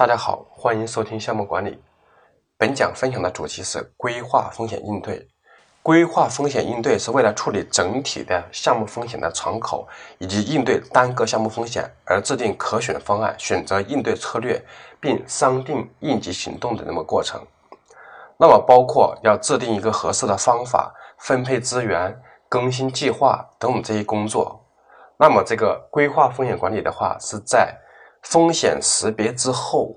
大家好，欢迎收听项目管理。本讲分享的主题是规划风险应对。规划风险应对是为了处理整体的项目风险的敞口，以及应对单个项目风险而制定可选方案、选择应对策略，并商定应急行动的那么过程。那么包括要制定一个合适的方法、分配资源、更新计划等等这些工作。那么这个规划风险管理的话，是在风险识别之后，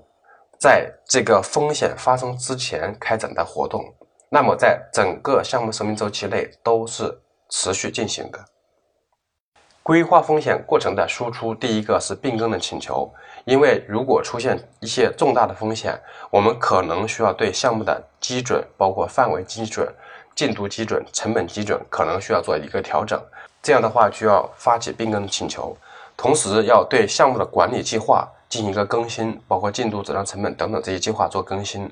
在这个风险发生之前开展的活动。那么，在整个项目生命周期内都是持续进行的。规划风险过程的输出，第一个是变更的请求，因为如果出现一些重大的风险，我们可能需要对项目的基准，包括范围基准、进度基准、成本基准，可能需要做一个调整。这样的话，就要发起变更的请求，同时要对项目的管理计划进行一个更新，包括进度、质量、成本等等这些计划做更新。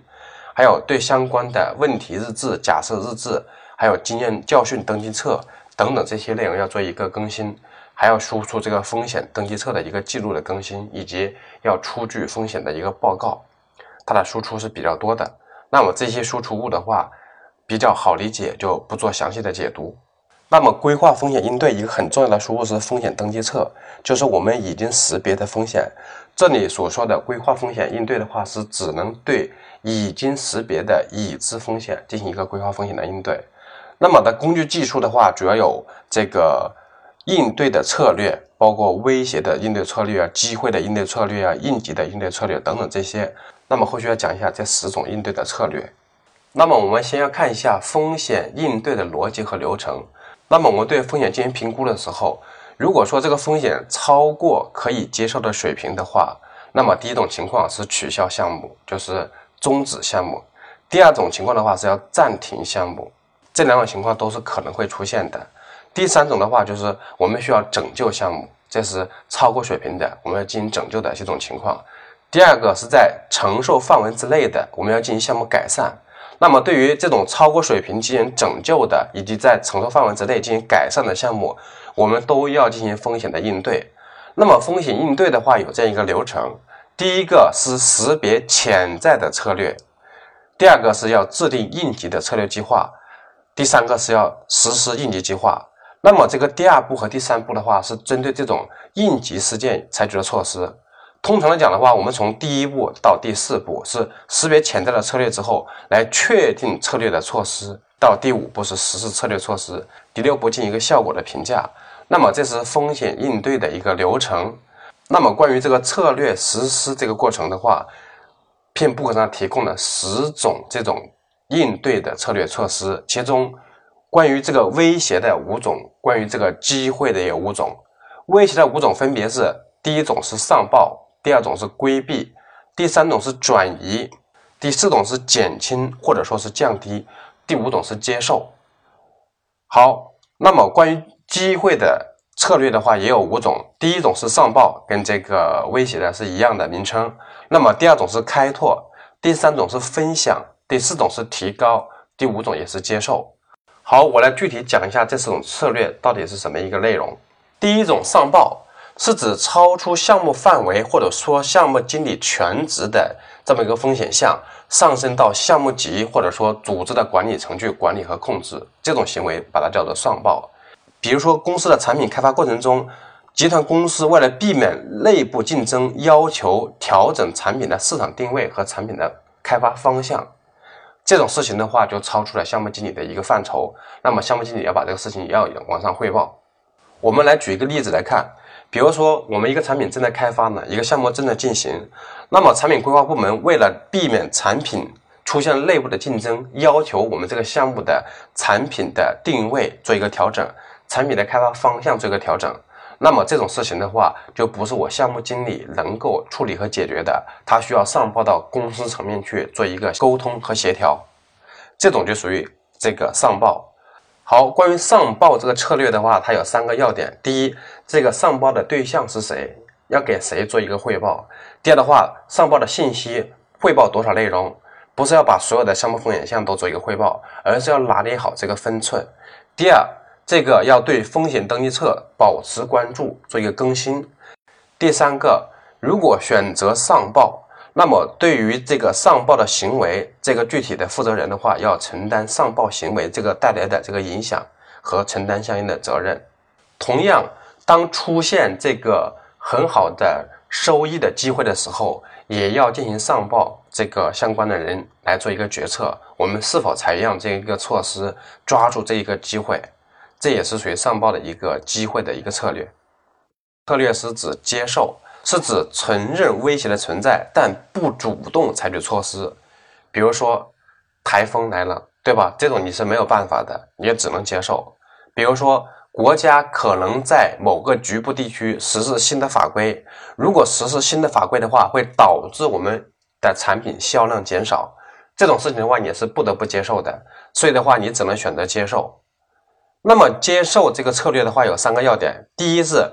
还有对相关的问题日志、假设日志，还有经验教训登记册等等这些内容要做一个更新，还要输出这个风险登记册的一个记录的更新，以及要出具风险的一个报告，它的输出是比较多的。那么这些输出物的话比较好理解，就不做详细的解读。那么规划风险应对一个很重要的输入是风险登记册，就是我们已经识别的风险。这里所说的规划风险应对的话，是只能对已经识别的已知风险进行一个规划风险的应对。那么的工具技术的话，主要有这个应对的策略，包括威胁的应对策略啊、机会的应对策略啊、应急的应对策略等等这些。那么后续要讲一下这十种应对的策略。那么我们先要看一下风险应对的逻辑和流程。那么我们对风险进行评估的时候，如果说这个风险超过可以接受的水平的话，那么第一种情况是取消项目，就是终止项目；第二种情况的话是要暂停项目，这两种情况都是可能会出现的。第三种的话就是我们需要拯救项目，这是超过水平的，我们要进行拯救的这种情况。第二个是在承受范围之内的，我们要进行项目改善。那么，对于这种超过水平进行拯救的，以及在承受范围之内进行改善的项目，我们都要进行风险的应对。那么，风险应对的话，有这样一个流程：第一个是识别潜在的策略；第二个是要制定应急的策略计划；第三个是要实施应急计划。那么，这个第二步和第三步的话，是针对这种应急事件采取的措施。通常来讲的话，我们从第一步到第四步是识别潜在的策略之后，来确定策略的措施；到第五步是实施策略措施；第六步进行一个效果的评价。那么这是风险应对的一个流程。那么关于这个策略实施这个过程的话，片布上提供了十种这种应对的策略措施，其中关于这个威胁的五种，关于这个机会的有五种。威胁的五种分别是：第一种是上报。第二种是规避，第三种是转移，第四种是减轻或者说是降低，第五种是接受。好，那么关于机会的策略的话，也有五种。第一种是上报，跟这个威胁的是一样的名称。那么第二种是开拓，第三种是分享，第四种是提高，第五种也是接受。好，我来具体讲一下这四种策略到底是什么一个内容。第一种上报。是指超出项目范围或者说项目经理全职的这么一个风险项，上升到项目级或者说组织的管理程序管理和控制这种行为，把它叫做上报。比如说公司的产品开发过程中，集团公司为了避免内部竞争，要求调整产品的市场定位和产品的开发方向，这种事情的话就超出了项目经理的一个范畴，那么项目经理要把这个事情要往上汇报。我们来举一个例子来看。比如说，我们一个产品正在开发呢，一个项目正在进行，那么产品规划部门为了避免产品出现内部的竞争，要求我们这个项目的产品的定位做一个调整，产品的开发方向做一个调整。那么这种事情的话，就不是我项目经理能够处理和解决的，他需要上报到公司层面去做一个沟通和协调，这种就属于这个上报。好，关于上报这个策略的话，它有三个要点。第一，这个上报的对象是谁，要给谁做一个汇报。第二的话，上报的信息汇报多少内容，不是要把所有的项目风险项都做一个汇报，而是要拿捏好这个分寸。第二，这个要对风险登记册保持关注，做一个更新。第三个，如果选择上报，那么对于这个上报的行为，这个具体的负责人的话，要承担上报行为这个带来的这个影响和承担相应的责任。同样，当出现这个很好的收益的机会的时候，也要进行上报，这个相关的人来做一个决策，我们是否采样这一个措施，抓住这一个机会，这也是属于上报的一个机会的一个策略。策略是指接受。是指承认威胁的存在，但不主动采取措施。比如说，台风来了，对吧？这种你是没有办法的，你也只能接受。比如说，国家可能在某个局部地区实施新的法规，如果实施新的法规的话，会导致我们的产品销量减少。这种事情的话，你是不得不接受的。所以的话，你只能选择接受。那么，接受这个策略的话，有三个要点：第一是。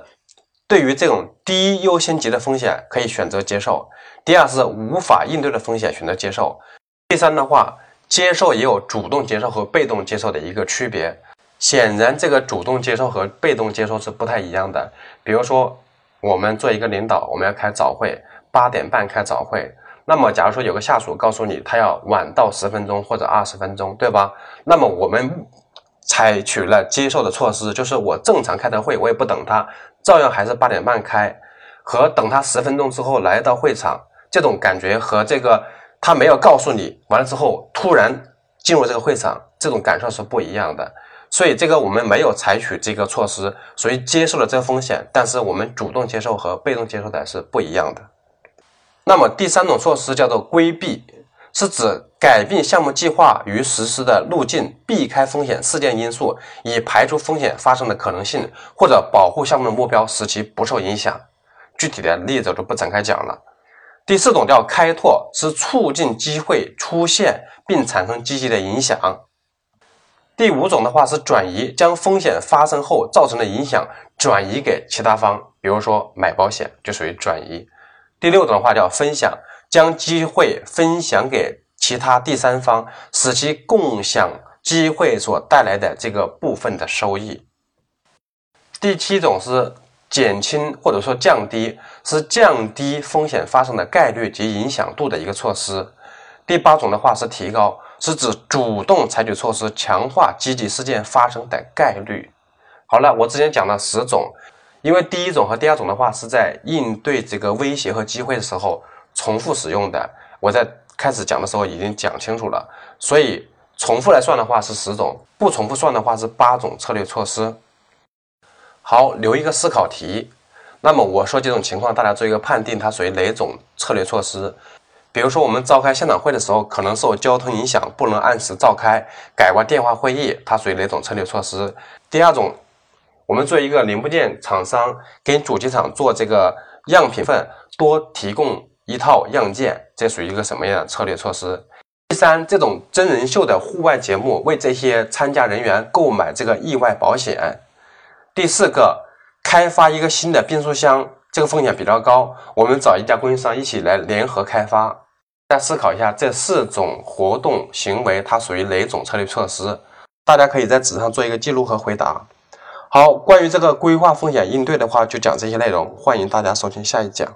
对于这种低优先级的风险，可以选择接受；第二是无法应对的风险，选择接受；第三的话，接受也有主动接受和被动接受的一个区别。显然，这个主动接受和被动接受是不太一样的。比如说，我们做一个领导，我们要开早会，八点半开早会。那么，假如说有个下属告诉你，他要晚到十分钟或者二十分钟，对吧？那么我们。采取了接受的措施，就是我正常开的会，我也不等他，照样还是八点半开，和等他十分钟之后来到会场，这种感觉和这个他没有告诉你，完了之后突然进入这个会场，这种感受是不一样的。所以这个我们没有采取这个措施，所以接受了这个风险，但是我们主动接受和被动接受的是不一样的。那么第三种措施叫做规避。是指改变项目计划与实施的路径，避开风险事件因素，以排除风险发生的可能性，或者保护项目的目标，使其不受影响。具体的例子就不展开讲了。第四种叫开拓，是促进机会出现并产生积极的影响。第五种的话是转移，将风险发生后造成的影响转移给其他方，比如说买保险就属于转移。第六种的话叫分享。将机会分享给其他第三方，使其共享机会所带来的这个部分的收益。第七种是减轻或者说降低，是降低风险发生的概率及影响度的一个措施。第八种的话是提高，是指主动采取措施，强化积极事件发生的概率。好了，我之前讲了十种，因为第一种和第二种的话是在应对这个威胁和机会的时候。重复使用的，我在开始讲的时候已经讲清楚了，所以重复来算的话是十种，不重复算的话是八种策略措施。好，留一个思考题。那么我说几种情况，大家做一个判定，它属于哪种策略措施？比如说我们召开现场会的时候，可能受交通影响，不能按时召开，改为电话会议，它属于哪种策略措施？第二种，我们做一个零部件厂商，给主机厂做这个样品份，多提供。一套样件，这属于一个什么样的策略措施？第三，这种真人秀的户外节目，为这些参加人员购买这个意外保险。第四个，开发一个新的变速箱，这个风险比较高，我们找一家供应商一起来联合开发。大家思考一下，这四种活动行为它属于哪种策略措施？大家可以在纸上做一个记录和回答。好，关于这个规划风险应对的话，就讲这些内容，欢迎大家收听下一讲。